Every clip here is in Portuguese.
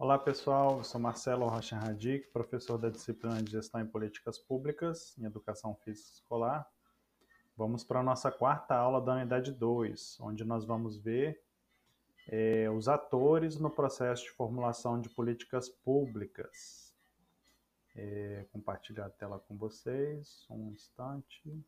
Olá pessoal, eu sou Marcelo Rocha Radic, professor da disciplina de Gestão em Políticas Públicas em Educação Física Escolar. Vamos para a nossa quarta aula da unidade 2, onde nós vamos ver é, os atores no processo de formulação de políticas públicas. É, compartilhar a tela com vocês, um instante.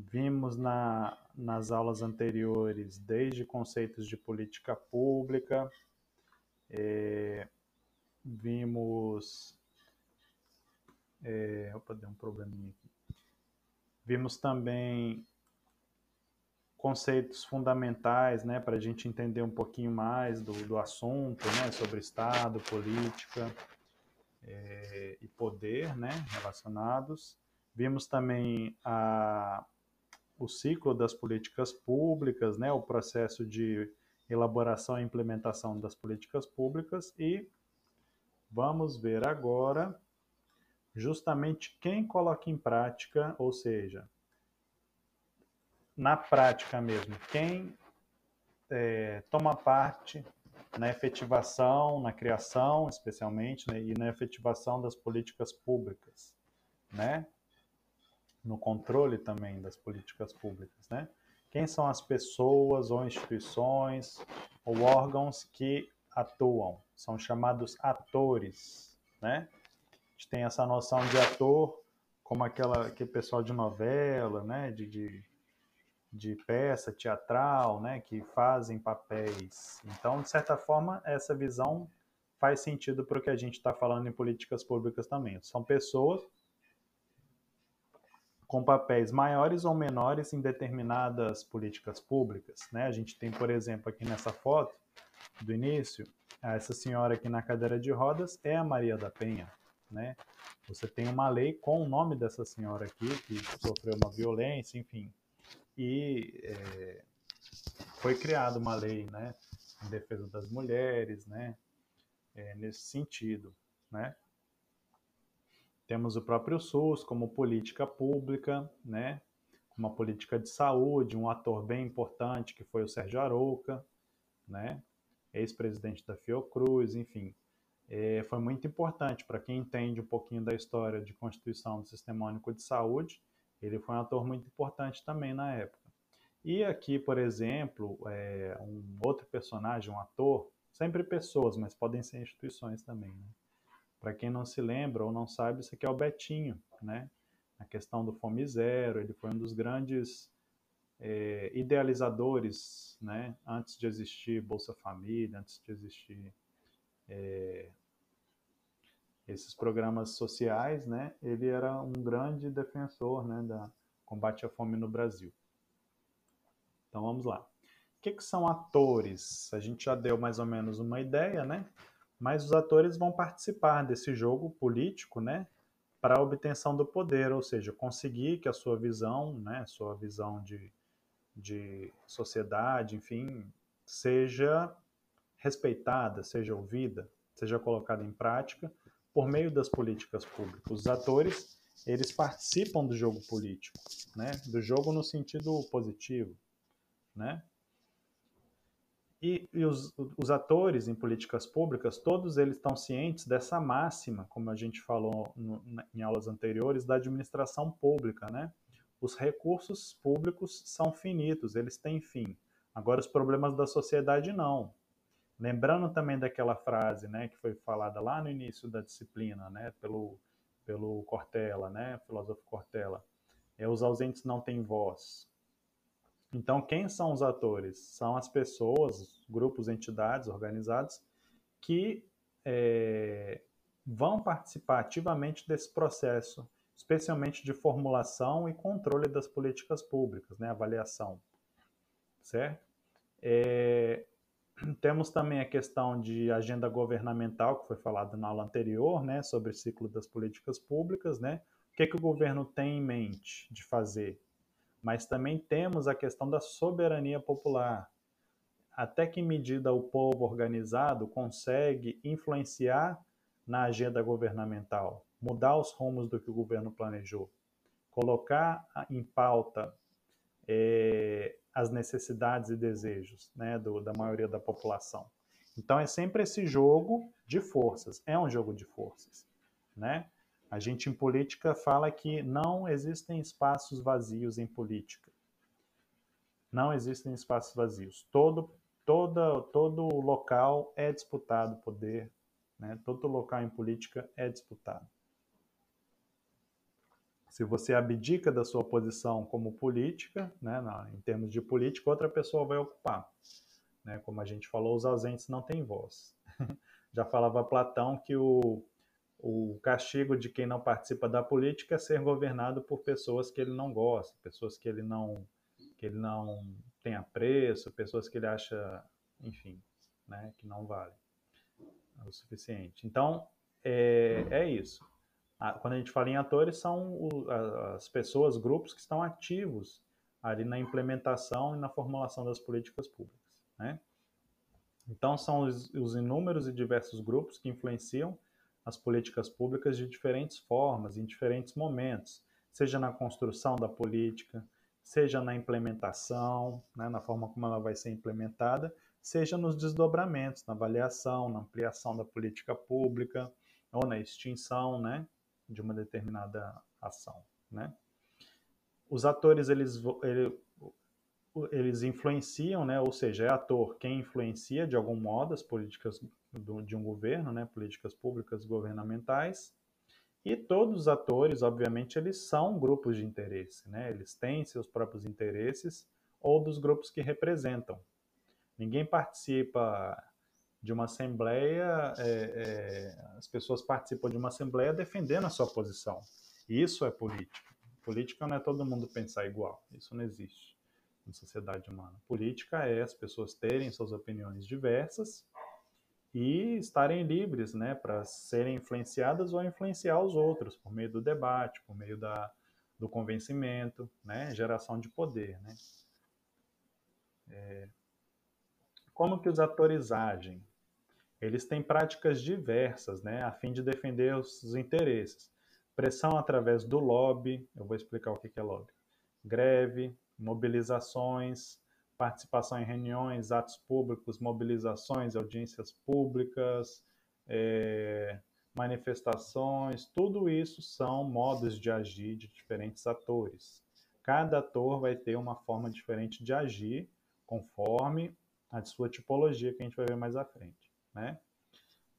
Vimos na, nas aulas anteriores desde conceitos de política pública, é, vimos. É, opa, deu um probleminha aqui. Vimos também conceitos fundamentais né, para a gente entender um pouquinho mais do, do assunto né, sobre Estado, política é, e poder né, relacionados. Vimos também a o ciclo das políticas públicas, né, o processo de elaboração e implementação das políticas públicas e vamos ver agora justamente quem coloca em prática, ou seja, na prática mesmo, quem é, toma parte na efetivação, na criação, especialmente, né, e na efetivação das políticas públicas, né? No controle também das políticas públicas, né? Quem são as pessoas ou instituições ou órgãos que atuam? São chamados atores, né? A gente tem essa noção de ator como aquela que pessoal de novela, né? De, de, de peça teatral, né? Que fazem papéis. Então, de certa forma, essa visão faz sentido para o que a gente está falando em políticas públicas também. São pessoas com papéis maiores ou menores em determinadas políticas públicas. Né? A gente tem, por exemplo, aqui nessa foto do início, essa senhora aqui na cadeira de rodas é a Maria da Penha. Né? Você tem uma lei com o nome dessa senhora aqui, que sofreu uma violência, enfim. E é, foi criada uma lei né, em defesa das mulheres, né, é, nesse sentido. Né? Temos o próprio SUS como política pública, né? uma política de saúde, um ator bem importante que foi o Sérgio Arouca, né? ex-presidente da Fiocruz, enfim. É, foi muito importante para quem entende um pouquinho da história de constituição do Sistema Único de Saúde, ele foi um ator muito importante também na época. E aqui, por exemplo, é, um outro personagem, um ator, sempre pessoas, mas podem ser instituições também, né? Para quem não se lembra ou não sabe, isso aqui é o Betinho, né? A questão do Fome Zero, ele foi um dos grandes é, idealizadores, né? Antes de existir Bolsa Família, antes de existir é, esses programas sociais, né? Ele era um grande defensor, né? Da combate à fome no Brasil. Então vamos lá. O que, que são atores? A gente já deu mais ou menos uma ideia, né? Mas os atores vão participar desse jogo político, né, para a obtenção do poder, ou seja, conseguir que a sua visão, né, sua visão de, de sociedade, enfim, seja respeitada, seja ouvida, seja colocada em prática por meio das políticas públicas. Os atores, eles participam do jogo político, né, do jogo no sentido positivo, né, e, e os, os, atores em políticas públicas, todos eles estão cientes dessa máxima, como a gente falou no, em aulas anteriores, da administração pública, né? Os recursos públicos são finitos, eles têm fim. Agora, os problemas da sociedade não. Lembrando também daquela frase, né, que foi falada lá no início da disciplina, né, pelo, pelo Cortella, né, filósofo Cortella, é os ausentes não têm voz. Então, quem são os atores? São as pessoas, grupos, entidades organizados que é, vão participar ativamente desse processo, especialmente de formulação e controle das políticas públicas, né, avaliação, certo? É, temos também a questão de agenda governamental, que foi falado na aula anterior, né, sobre o ciclo das políticas públicas, né? O que, que o governo tem em mente de fazer? Mas também temos a questão da soberania popular. Até que medida o povo organizado consegue influenciar na agenda governamental, mudar os rumos do que o governo planejou, colocar em pauta é, as necessidades e desejos né, do, da maioria da população. Então é sempre esse jogo de forças, é um jogo de forças. Né? A gente em política fala que não existem espaços vazios em política. Não existem espaços vazios. Todo, todo, todo local é disputado poder, né? todo local em política é disputado. Se você abdica da sua posição como política, né, na, em termos de política, outra pessoa vai ocupar. Né? Como a gente falou, os ausentes não têm voz. Já falava Platão que o, o castigo de quem não participa da política é ser governado por pessoas que ele não gosta, pessoas que ele não que ele não tem apreço, pessoas que ele acha, enfim, né, que não vale o suficiente. Então, é, é isso quando a gente fala em atores, são as pessoas, grupos que estão ativos ali na implementação e na formulação das políticas públicas. Né? Então, são os, os inúmeros e diversos grupos que influenciam as políticas públicas de diferentes formas, em diferentes momentos, seja na construção da política, seja na implementação, né, na forma como ela vai ser implementada, seja nos desdobramentos, na avaliação, na ampliação da política pública ou na extinção, né, de uma determinada ação, né? Os atores eles eles influenciam, né? Ou seja, é ator quem influencia de algum modo as políticas do, de um governo, né? Políticas públicas governamentais. E todos os atores, obviamente, eles são grupos de interesse, né? Eles têm seus próprios interesses ou dos grupos que representam. Ninguém participa de uma assembleia, é, é, as pessoas participam de uma assembleia defendendo a sua posição. Isso é política. Política não é todo mundo pensar igual. Isso não existe em sociedade humana. Política é as pessoas terem suas opiniões diversas e estarem livres, né, para serem influenciadas ou influenciar os outros por meio do debate, por meio da, do convencimento, né, geração de poder, né. É, como que os atores agem? Eles têm práticas diversas, né, a fim de defender os interesses. Pressão através do lobby, eu vou explicar o que é lobby. Greve, mobilizações, participação em reuniões, atos públicos, mobilizações, audiências públicas, é, manifestações, tudo isso são modos de agir de diferentes atores. Cada ator vai ter uma forma diferente de agir conforme a sua tipologia que a gente vai ver mais à frente, né?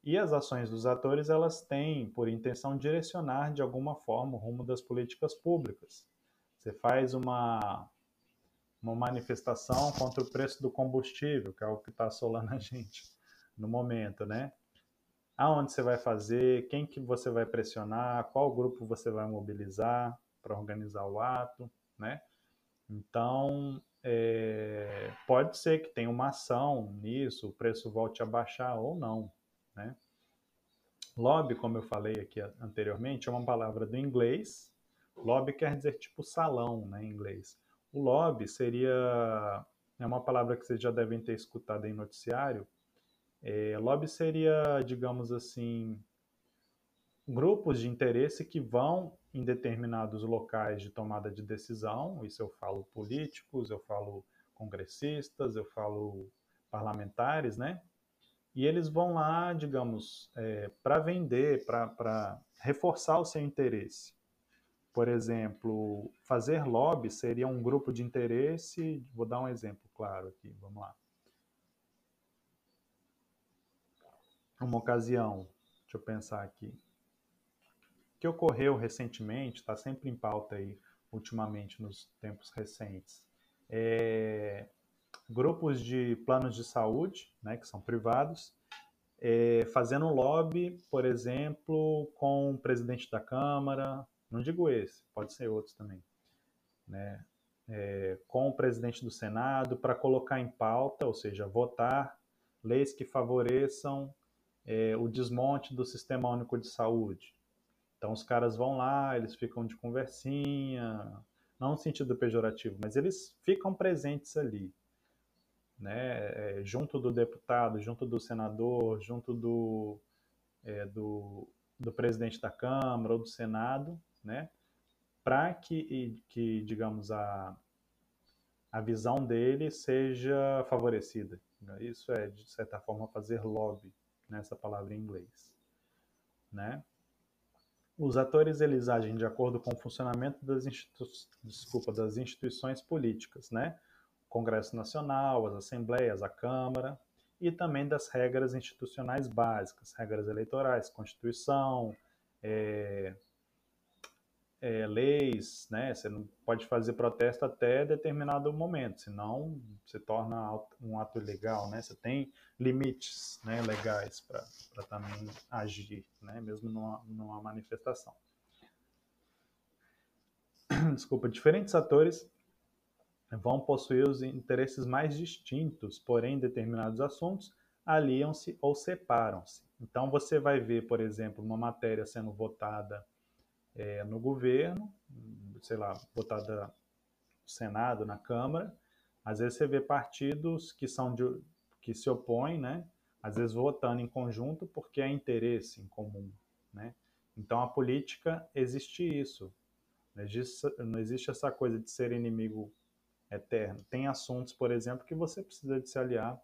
E as ações dos atores, elas têm por intenção direcionar de alguma forma o rumo das políticas públicas. Você faz uma, uma manifestação contra o preço do combustível, que é o que está assolando a gente no momento, né? Aonde você vai fazer, quem que você vai pressionar, qual grupo você vai mobilizar para organizar o ato, né? Então, é, pode ser que tenha uma ação nisso, o preço volte a baixar ou não. Né? Lobby, como eu falei aqui anteriormente, é uma palavra do inglês. Lobby quer dizer tipo salão né, em inglês. O lobby seria. É uma palavra que vocês já devem ter escutado em noticiário. É, lobby seria, digamos assim, grupos de interesse que vão em determinados locais de tomada de decisão, isso eu falo políticos, eu falo congressistas, eu falo parlamentares, né? E eles vão lá, digamos, é, para vender, para reforçar o seu interesse. Por exemplo, fazer lobby seria um grupo de interesse. Vou dar um exemplo claro aqui, vamos lá. Uma ocasião, deixa eu pensar aqui que ocorreu recentemente, está sempre em pauta aí, ultimamente, nos tempos recentes. É, grupos de planos de saúde, né, que são privados, é, fazendo lobby, por exemplo, com o presidente da Câmara, não digo esse, pode ser outros também, né, é, com o presidente do Senado, para colocar em pauta, ou seja, votar leis que favoreçam é, o desmonte do Sistema Único de Saúde, então os caras vão lá, eles ficam de conversinha, não no sentido pejorativo, mas eles ficam presentes ali, né? É, junto do deputado, junto do senador, junto do, é, do, do presidente da Câmara ou do Senado, né? Para que, que, digamos, a, a visão dele seja favorecida. Isso é, de certa forma, fazer lobby, nessa palavra em inglês. Né? Os atores eles agem de acordo com o funcionamento das, institu Desculpa, das instituições políticas, né? O Congresso Nacional, as assembleias, a Câmara, e também das regras institucionais básicas, regras eleitorais, Constituição, é, é, leis, né? Você não pode fazer protesto até determinado momento, senão se torna um ato ilegal, né? Você tem limites né, legais para também agir, né? Mesmo numa, numa manifestação. Desculpa, diferentes atores vão possuir os interesses mais distintos, porém, determinados assuntos, aliam-se ou separam-se. Então, você vai ver, por exemplo, uma matéria sendo votada é, no governo, sei lá, votada no Senado, na Câmara. Às vezes você vê partidos que são de, que se opõem, né? Às vezes votando em conjunto porque é interesse em comum, né? Então a política existe isso. Não existe, não existe essa coisa de ser inimigo eterno. Tem assuntos, por exemplo, que você precisa de se aliar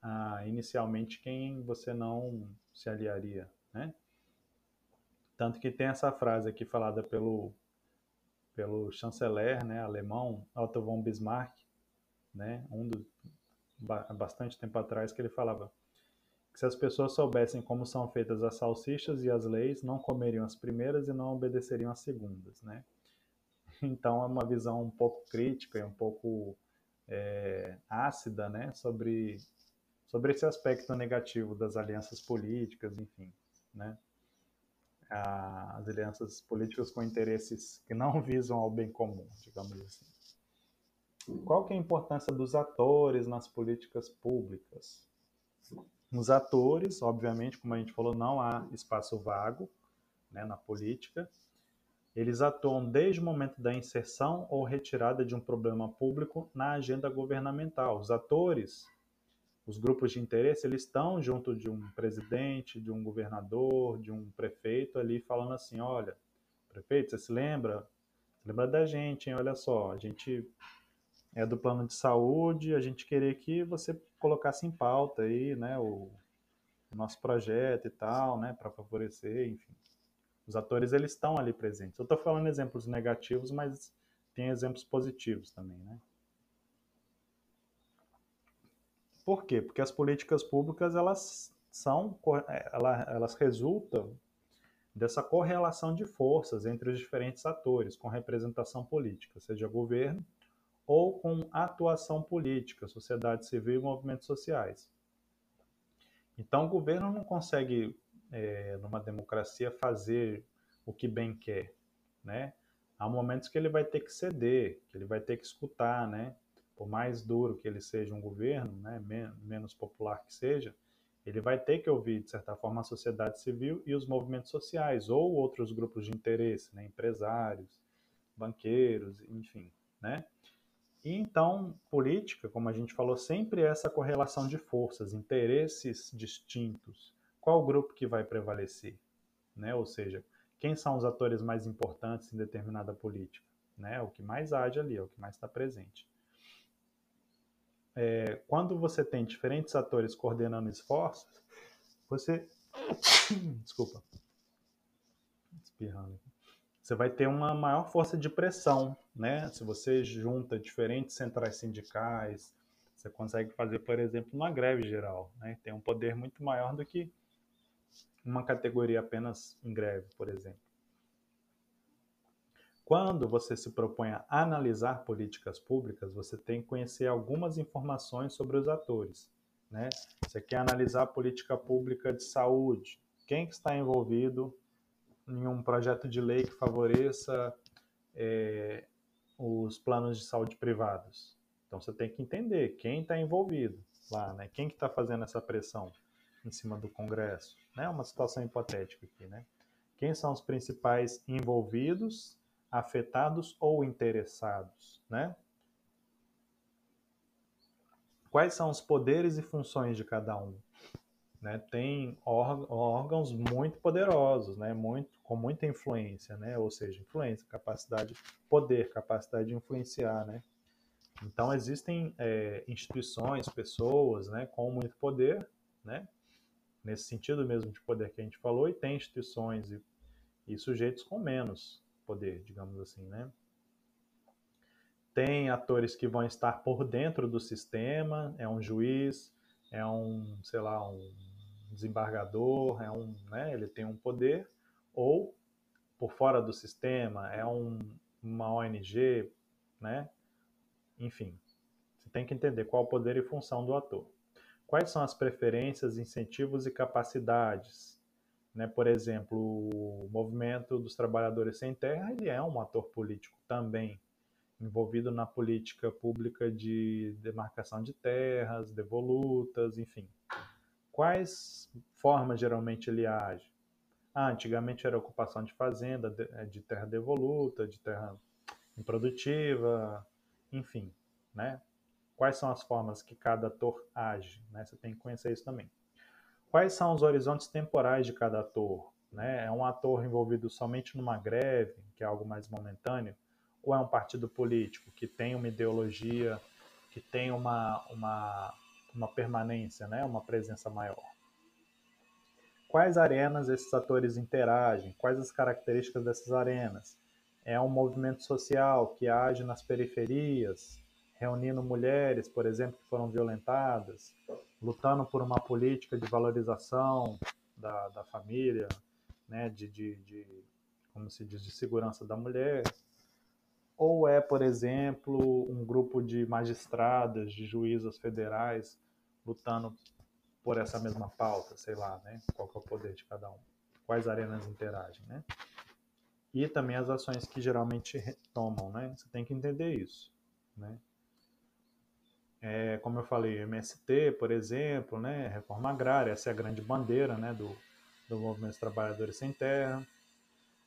a, inicialmente quem você não se aliaria, né? Tanto que tem essa frase aqui falada pelo, pelo chanceler né, alemão Otto von Bismarck, né, um do, bastante tempo atrás, que ele falava que se as pessoas soubessem como são feitas as salsichas e as leis, não comeriam as primeiras e não obedeceriam as segundas. Né? Então é uma visão um pouco crítica e um pouco é, ácida né, sobre, sobre esse aspecto negativo das alianças políticas, enfim. Né? As alianças políticas com interesses que não visam ao bem comum, digamos assim. Qual que é a importância dos atores nas políticas públicas? Nos atores, obviamente, como a gente falou, não há espaço vago né, na política. Eles atuam desde o momento da inserção ou retirada de um problema público na agenda governamental. Os atores os grupos de interesse eles estão junto de um presidente, de um governador, de um prefeito ali falando assim, olha, prefeito, você se lembra? Você lembra da gente, hein? Olha só, a gente é do plano de saúde, a gente queria que você colocasse em pauta aí, né, o, o nosso projeto e tal, né, para favorecer, enfim. Os atores eles estão ali presentes. Eu estou falando exemplos negativos, mas tem exemplos positivos também, né? Por quê? Porque as políticas públicas elas são elas resultam dessa correlação de forças entre os diferentes atores com representação política, seja governo ou com atuação política, sociedade civil e movimentos sociais. Então, o governo não consegue, é, numa democracia, fazer o que bem quer, né? Há momentos que ele vai ter que ceder, que ele vai ter que escutar, né? Por mais duro que ele seja um governo, né, menos popular que seja, ele vai ter que ouvir, de certa forma, a sociedade civil e os movimentos sociais, ou outros grupos de interesse, né, empresários, banqueiros, enfim. Né? E então, política, como a gente falou, sempre é essa correlação de forças, interesses distintos. Qual grupo que vai prevalecer? Né? Ou seja, quem são os atores mais importantes em determinada política? Né? O que mais age ali, é o que mais está presente é, quando você tem diferentes atores coordenando esforços, você. Desculpa. Espirrando. Você vai ter uma maior força de pressão, né? Se você junta diferentes centrais sindicais, você consegue fazer, por exemplo, uma greve geral, né? Tem um poder muito maior do que uma categoria apenas em greve, por exemplo. Quando você se propõe a analisar políticas públicas, você tem que conhecer algumas informações sobre os atores. Né? Você quer analisar a política pública de saúde, quem que está envolvido em um projeto de lei que favoreça é, os planos de saúde privados. Então você tem que entender quem está envolvido lá, né? Quem que está fazendo essa pressão em cima do Congresso? É né? uma situação hipotética aqui, né? Quem são os principais envolvidos afetados ou interessados, né? Quais são os poderes e funções de cada um? Né? Tem órgãos muito poderosos, né? muito, com muita influência, né? ou seja, influência, capacidade, poder, capacidade de influenciar. Né? Então existem é, instituições, pessoas, né, com muito poder, né, nesse sentido mesmo de poder que a gente falou, e tem instituições e, e sujeitos com menos poder, digamos assim, né. Tem atores que vão estar por dentro do sistema, é um juiz, é um, sei lá, um desembargador, é um, né, ele tem um poder, ou por fora do sistema, é um, uma ONG, né? Enfim, você tem que entender qual o poder e função do ator. Quais são as preferências, incentivos e capacidades? Né? Por exemplo, o movimento dos trabalhadores sem terra ele é um ator político também, envolvido na política pública de demarcação de terras, devolutas, enfim. Quais formas geralmente ele age? Ah, antigamente era ocupação de fazenda, de, de terra devoluta, de terra improdutiva, enfim, né? Quais são as formas que cada ator age, né? Você tem que conhecer isso também. Quais são os horizontes temporais de cada ator? Né? É um ator envolvido somente numa greve, que é algo mais momentâneo, ou é um partido político que tem uma ideologia, que tem uma, uma, uma permanência, né? uma presença maior? Quais arenas esses atores interagem? Quais as características dessas arenas? É um movimento social que age nas periferias, reunindo mulheres, por exemplo, que foram violentadas, lutando por uma política de valorização da, da família, né, de, de, de, como se diz, de segurança da mulher, ou é, por exemplo, um grupo de magistradas, de juízas federais lutando por essa mesma pauta, sei lá, né? Qual é o poder de cada um? Quais arenas interagem, né? E também as ações que geralmente tomam, né? Você tem que entender isso, né? É, como eu falei, MST, por exemplo, né? Reforma agrária, essa é a grande bandeira, né? Do, do movimento dos trabalhadores sem terra.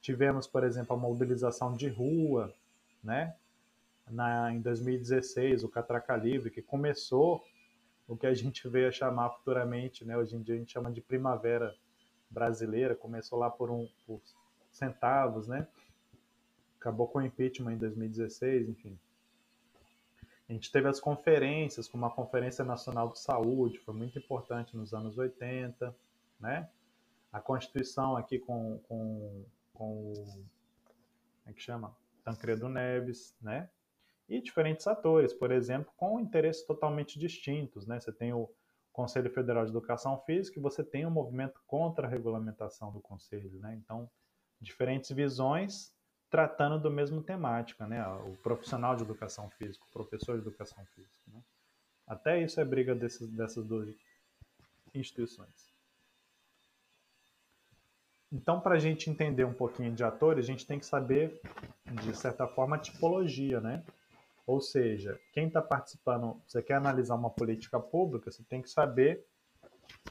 Tivemos, por exemplo, a mobilização de rua, né? Na, em 2016, o Catraca Livre, que começou o que a gente veio a chamar futuramente, né? Hoje em dia a gente chama de primavera brasileira, começou lá por, um, por centavos, né? Acabou com o impeachment em 2016, enfim. A gente teve as conferências, como a Conferência Nacional de Saúde, foi muito importante nos anos 80, né? A Constituição aqui com, com, com o, como é que chama? Tancredo Neves, né? e diferentes atores, por exemplo, com interesses totalmente distintos. Né? Você tem o Conselho Federal de Educação Física e você tem um movimento contra a regulamentação do Conselho. Né? Então, diferentes visões tratando do mesmo temática, né? o profissional de educação física, o professor de educação física. Né? Até isso é briga desses, dessas duas instituições. Então, para a gente entender um pouquinho de atores, a gente tem que saber, de certa forma, a tipologia, né? Ou seja, quem está participando, você quer analisar uma política pública, você tem que saber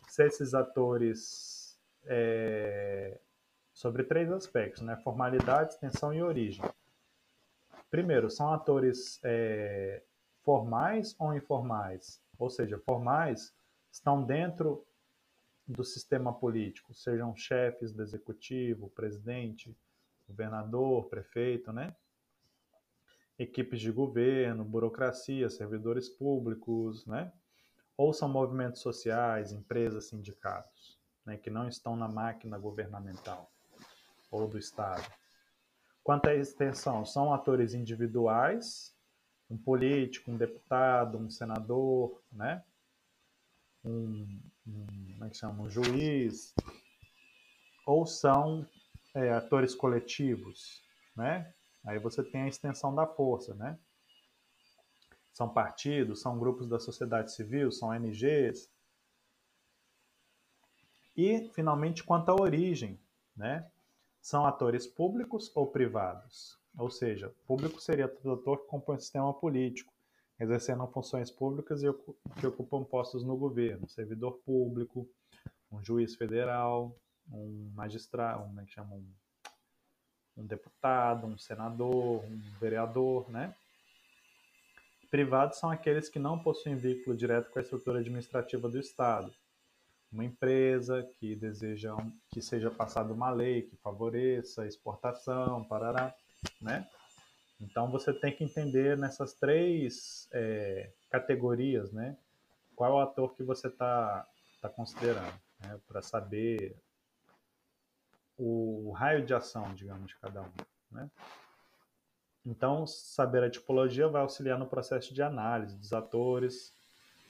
se esses atores é, sobre três aspectos, né? Formalidade, extensão e origem. Primeiro, são atores é, formais ou informais? Ou seja, formais estão dentro do sistema político, sejam chefes do executivo, presidente, governador, prefeito, né? equipes de governo, burocracia, servidores públicos, né? ou são movimentos sociais, empresas, sindicatos, né? que não estão na máquina governamental ou do Estado. Quanto à extensão, são atores individuais, um político, um deputado, um senador, né? um, um como é que chama? um juiz, ou são é, atores coletivos, né? Aí você tem a extensão da força, né? São partidos, são grupos da sociedade civil, são ONGs. E, finalmente, quanto à origem, né? São atores públicos ou privados? Ou seja, público seria todo ator que compõe o sistema político, exercendo funções públicas e que ocupam postos no governo, servidor público, um juiz federal, um magistrado, um, é que chama, um um deputado, um senador, um vereador, né? Privados são aqueles que não possuem vínculo direto com a estrutura administrativa do Estado. Uma empresa que deseja que seja passada uma lei que favoreça a exportação, parará, né? Então você tem que entender nessas três é, categorias, né? Qual ator que você está tá considerando, né? para saber o raio de ação, digamos, de cada um, né? Então, saber a tipologia vai auxiliar no processo de análise dos atores,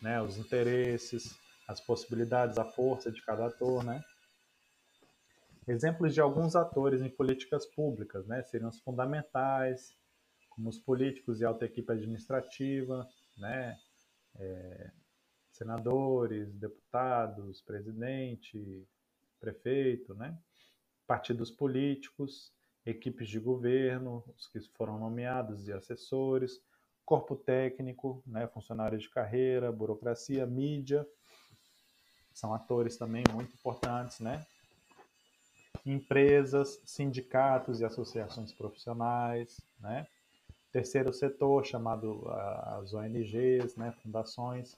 né, os interesses, as possibilidades, a força de cada ator, né? Exemplos de alguns atores em políticas públicas, né, seriam os fundamentais, como os políticos e alta equipe administrativa, né, é, senadores, deputados, presidente, prefeito, né, partidos políticos, equipes de governo, os que foram nomeados e assessores, corpo técnico, né, funcionários de carreira, burocracia, mídia, são atores também muito importantes, né? Empresas, sindicatos e associações profissionais, né? terceiro setor, chamado as ONGs, né, fundações.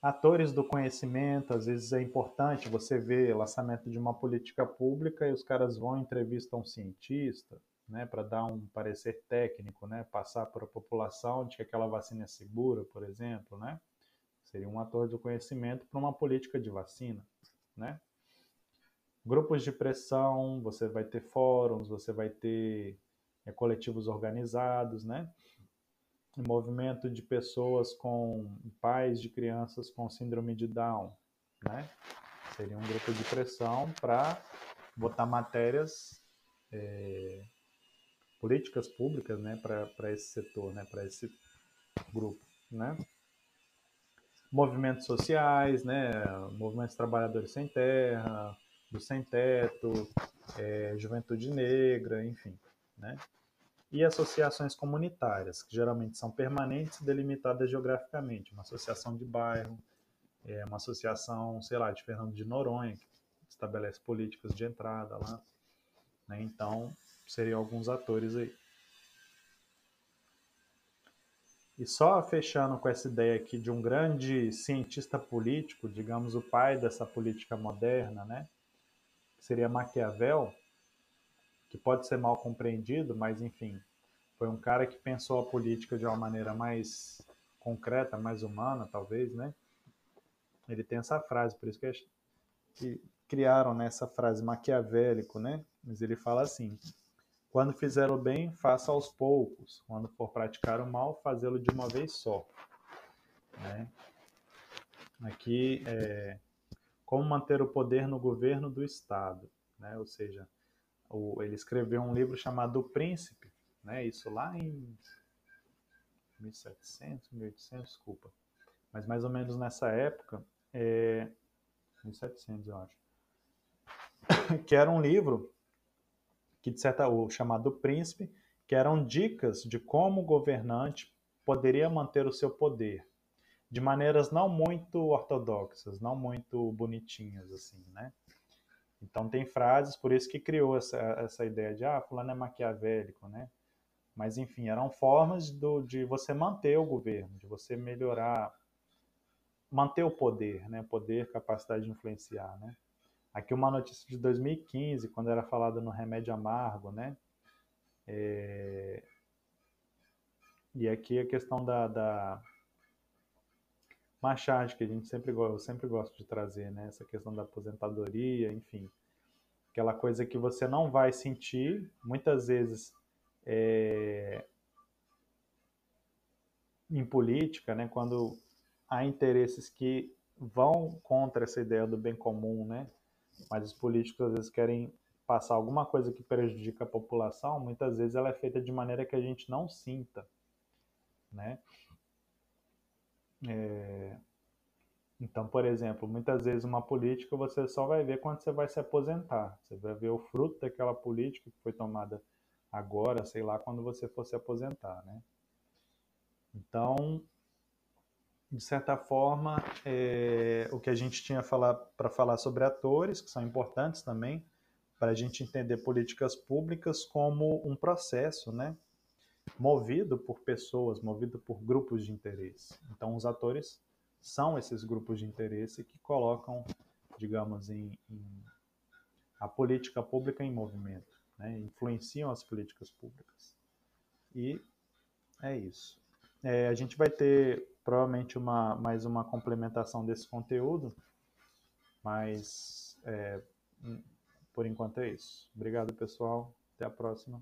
Atores do conhecimento, às vezes é importante você ver lançamento de uma política pública e os caras vão entrevistar um cientista, né, para dar um parecer técnico, né, passar para a população de que aquela vacina é segura, por exemplo, né? Seria um ator do conhecimento para uma política de vacina, né? Grupos de pressão, você vai ter fóruns, você vai ter é, coletivos organizados, né? movimento de pessoas com pais de crianças com síndrome de Down, né? Seria um grupo de pressão para botar matérias, é, políticas públicas, né, para esse setor, né, para esse grupo, né? Movimentos sociais, né, movimentos trabalhadores sem terra, do sem teto, é, juventude negra, enfim, né? e associações comunitárias, que geralmente são permanentes e delimitadas geograficamente. Uma associação de bairro, é, uma associação, sei lá, de Fernando de Noronha, que estabelece políticas de entrada lá. Né? Então, seriam alguns atores aí. E só fechando com essa ideia aqui de um grande cientista político, digamos o pai dessa política moderna, né? que seria Maquiavel, que pode ser mal compreendido, mas enfim, foi um cara que pensou a política de uma maneira mais concreta, mais humana, talvez, né? Ele tem essa frase, por isso que, que criaram nessa né, frase maquiavélico, né? Mas ele fala assim: quando fizer o bem, faça aos poucos. Quando for praticar o mal, fazê-lo de uma vez só. Né? Aqui é como manter o poder no governo do Estado, né? Ou seja, o, ele escreveu um livro chamado O Príncipe, né? Isso lá em 1700, 1800, desculpa. Mas mais ou menos nessa época, é, 1700 eu acho, que era um livro que de certa o chamado Príncipe, que eram dicas de como o governante poderia manter o seu poder de maneiras não muito ortodoxas, não muito bonitinhas assim, né? Então tem frases, por isso que criou essa, essa ideia de ah, fulano é maquiavélico, né? Mas enfim, eram formas do, de você manter o governo, de você melhorar, manter o poder, né? Poder, capacidade de influenciar, né? Aqui uma notícia de 2015, quando era falado no remédio amargo, né? É... E aqui a questão da, da Machado, que a gente sempre, eu sempre gosto de trazer, né? Essa questão da aposentadoria, enfim. Aquela coisa que você não vai sentir, muitas vezes é, em política, né? Quando há interesses que vão contra essa ideia do bem comum, né? Mas os políticos às vezes querem passar alguma coisa que prejudica a população, muitas vezes ela é feita de maneira que a gente não sinta, né? É... Então, por exemplo, muitas vezes uma política você só vai ver quando você vai se aposentar. Você vai ver o fruto daquela política que foi tomada agora, sei lá, quando você for se aposentar, né? Então, de certa forma, é, o que a gente tinha para falar sobre atores, que são importantes também, para a gente entender políticas públicas como um processo, né? movido por pessoas, movido por grupos de interesse. Então, os atores são esses grupos de interesse que colocam, digamos, em, em a política pública em movimento, né? influenciam as políticas públicas. E é isso. É, a gente vai ter provavelmente uma, mais uma complementação desse conteúdo, mas é, por enquanto é isso. Obrigado, pessoal. Até a próxima.